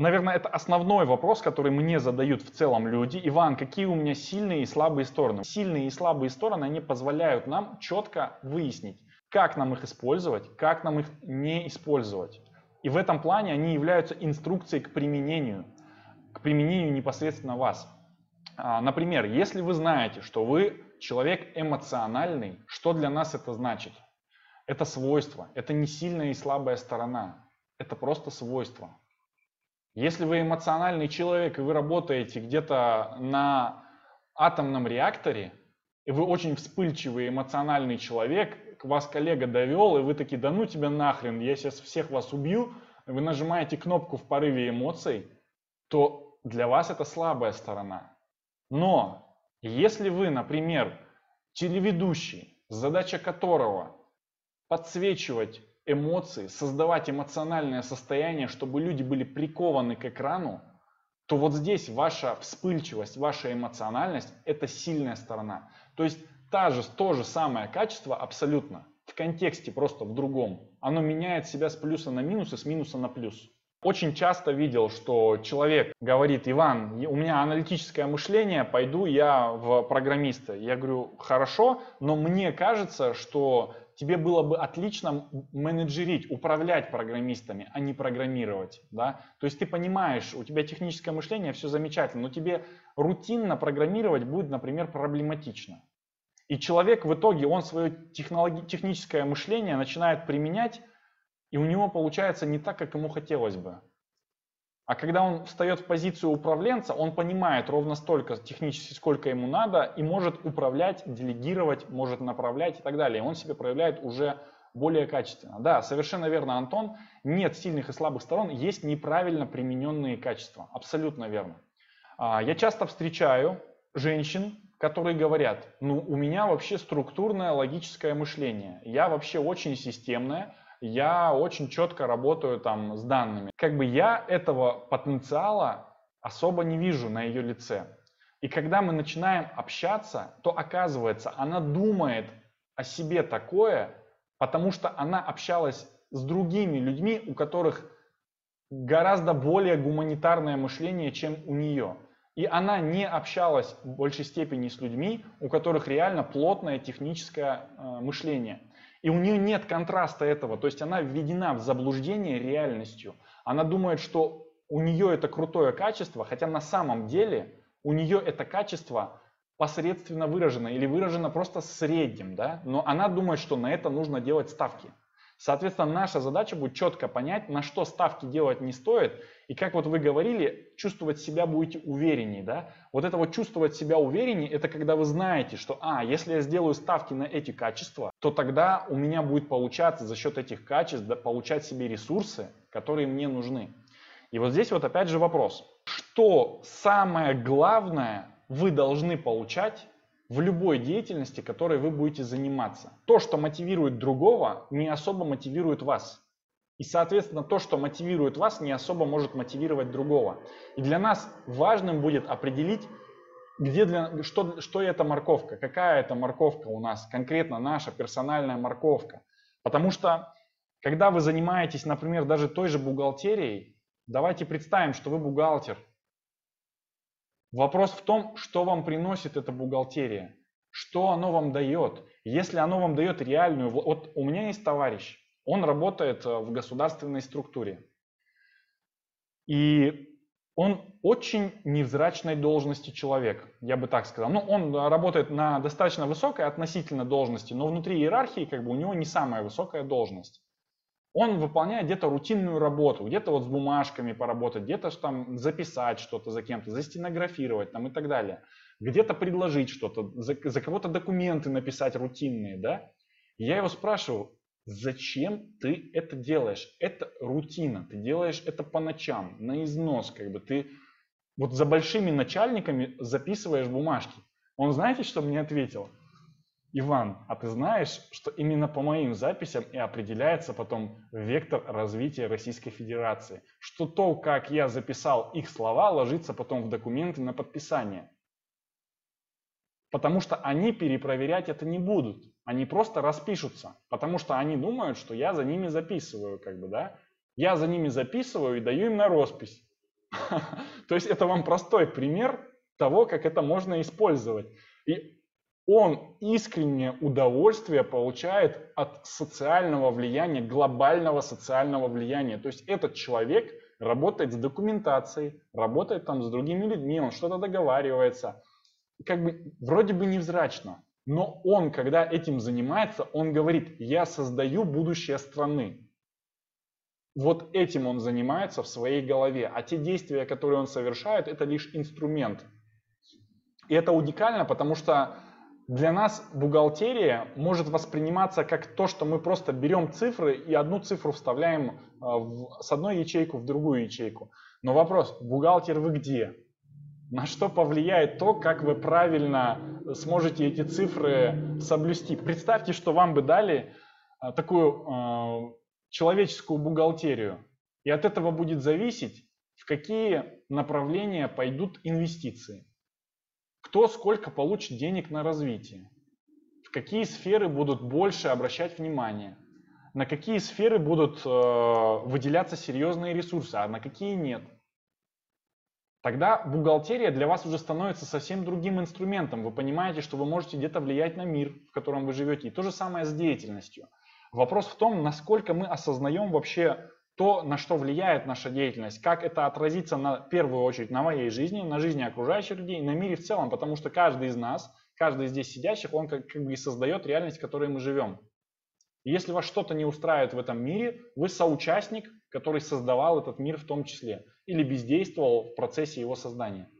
наверное, это основной вопрос, который мне задают в целом люди. Иван, какие у меня сильные и слабые стороны? Сильные и слабые стороны, они позволяют нам четко выяснить, как нам их использовать, как нам их не использовать. И в этом плане они являются инструкцией к применению, к применению непосредственно вас. А, например, если вы знаете, что вы человек эмоциональный, что для нас это значит? Это свойство, это не сильная и слабая сторона, это просто свойство. Если вы эмоциональный человек и вы работаете где-то на атомном реакторе, и вы очень вспыльчивый эмоциональный человек, к вас коллега довел, и вы такие, да ну тебя нахрен, я сейчас всех вас убью, вы нажимаете кнопку в порыве эмоций, то для вас это слабая сторона. Но если вы, например, телеведущий, задача которого подсвечивать эмоции, создавать эмоциональное состояние, чтобы люди были прикованы к экрану, то вот здесь ваша вспыльчивость, ваша эмоциональность – это сильная сторона. То есть та же, то же самое качество абсолютно, в контексте просто в другом. Оно меняет себя с плюса на минус и с минуса на плюс. Очень часто видел, что человек говорит, Иван, у меня аналитическое мышление, пойду я в программиста. Я говорю, хорошо, но мне кажется, что тебе было бы отлично менеджерить, управлять программистами, а не программировать. Да? То есть ты понимаешь, у тебя техническое мышление, все замечательно, но тебе рутинно программировать будет, например, проблематично. И человек в итоге, он свое техническое мышление начинает применять и у него получается не так, как ему хотелось бы. А когда он встает в позицию управленца, он понимает ровно столько технически, сколько ему надо, и может управлять, делегировать, может направлять и так далее. Он себя проявляет уже более качественно. Да, совершенно верно, Антон. Нет сильных и слабых сторон, есть неправильно примененные качества. Абсолютно верно. А, я часто встречаю женщин, которые говорят, ну у меня вообще структурное логическое мышление, я вообще очень системная, я очень четко работаю там с данными. Как бы я этого потенциала особо не вижу на ее лице. И когда мы начинаем общаться, то оказывается, она думает о себе такое, потому что она общалась с другими людьми, у которых гораздо более гуманитарное мышление, чем у нее. И она не общалась в большей степени с людьми, у которых реально плотное техническое э, мышление. И у нее нет контраста этого, то есть она введена в заблуждение реальностью. Она думает, что у нее это крутое качество, хотя на самом деле у нее это качество посредственно выражено или выражено просто средним, да? но она думает, что на это нужно делать ставки. Соответственно, наша задача будет четко понять, на что ставки делать не стоит, и как вот вы говорили, чувствовать себя будете увереннее. Да? Вот это вот чувствовать себя увереннее, это когда вы знаете, что, а, если я сделаю ставки на эти качества, то тогда у меня будет получаться за счет этих качеств да, получать себе ресурсы, которые мне нужны. И вот здесь вот опять же вопрос, что самое главное вы должны получать в любой деятельности, которой вы будете заниматься. То, что мотивирует другого, не особо мотивирует вас. И, соответственно, то, что мотивирует вас, не особо может мотивировать другого. И для нас важным будет определить, где для, что, что это морковка, какая это морковка у нас, конкретно наша персональная морковка. Потому что, когда вы занимаетесь, например, даже той же бухгалтерией, давайте представим, что вы бухгалтер – Вопрос в том, что вам приносит эта бухгалтерия, что оно вам дает. Если оно вам дает реальную... Вот у меня есть товарищ, он работает э, в государственной структуре. И он очень невзрачной должности человек, я бы так сказал. Ну, он работает на достаточно высокой относительно должности, но внутри иерархии как бы у него не самая высокая должность он выполняет где-то рутинную работу, где-то вот с бумажками поработать, где-то там записать что-то за кем-то, застенографировать там и так далее, где-то предложить что-то, за, за кого-то документы написать рутинные, да. Я его спрашиваю, зачем ты это делаешь? Это рутина, ты делаешь это по ночам, на износ, как бы ты вот за большими начальниками записываешь бумажки. Он знаете, что мне ответил? Иван, а ты знаешь, что именно по моим записям и определяется потом вектор развития Российской Федерации? Что то, как я записал их слова, ложится потом в документы на подписание. Потому что они перепроверять это не будут. Они просто распишутся. Потому что они думают, что я за ними записываю, как бы, да. Я за ними записываю и даю им на роспись. То есть это вам простой пример того, как это можно использовать. И он искреннее удовольствие получает от социального влияния, глобального социального влияния. То есть этот человек работает с документацией, работает там с другими людьми, он что-то договаривается. Как бы вроде бы невзрачно, но он, когда этим занимается, он говорит, я создаю будущее страны. Вот этим он занимается в своей голове. А те действия, которые он совершает, это лишь инструмент. И это уникально, потому что для нас бухгалтерия может восприниматься как то, что мы просто берем цифры и одну цифру вставляем а, в, с одной ячейку в другую ячейку. Но вопрос, бухгалтер вы где? На что повлияет то, как вы правильно сможете эти цифры соблюсти? Представьте, что вам бы дали а, такую э, человеческую бухгалтерию. И от этого будет зависеть, в какие направления пойдут инвестиции кто сколько получит денег на развитие, в какие сферы будут больше обращать внимание, на какие сферы будут э, выделяться серьезные ресурсы, а на какие нет. Тогда бухгалтерия для вас уже становится совсем другим инструментом. Вы понимаете, что вы можете где-то влиять на мир, в котором вы живете. И то же самое с деятельностью. Вопрос в том, насколько мы осознаем вообще то, на что влияет наша деятельность, как это отразится на первую очередь на моей жизни, на жизни окружающих людей, на мире в целом, потому что каждый из нас, каждый из здесь сидящих, он как, как бы и создает реальность, в которой мы живем. И если вас что-то не устраивает в этом мире, вы соучастник, который создавал этот мир в том числе, или бездействовал в процессе его создания.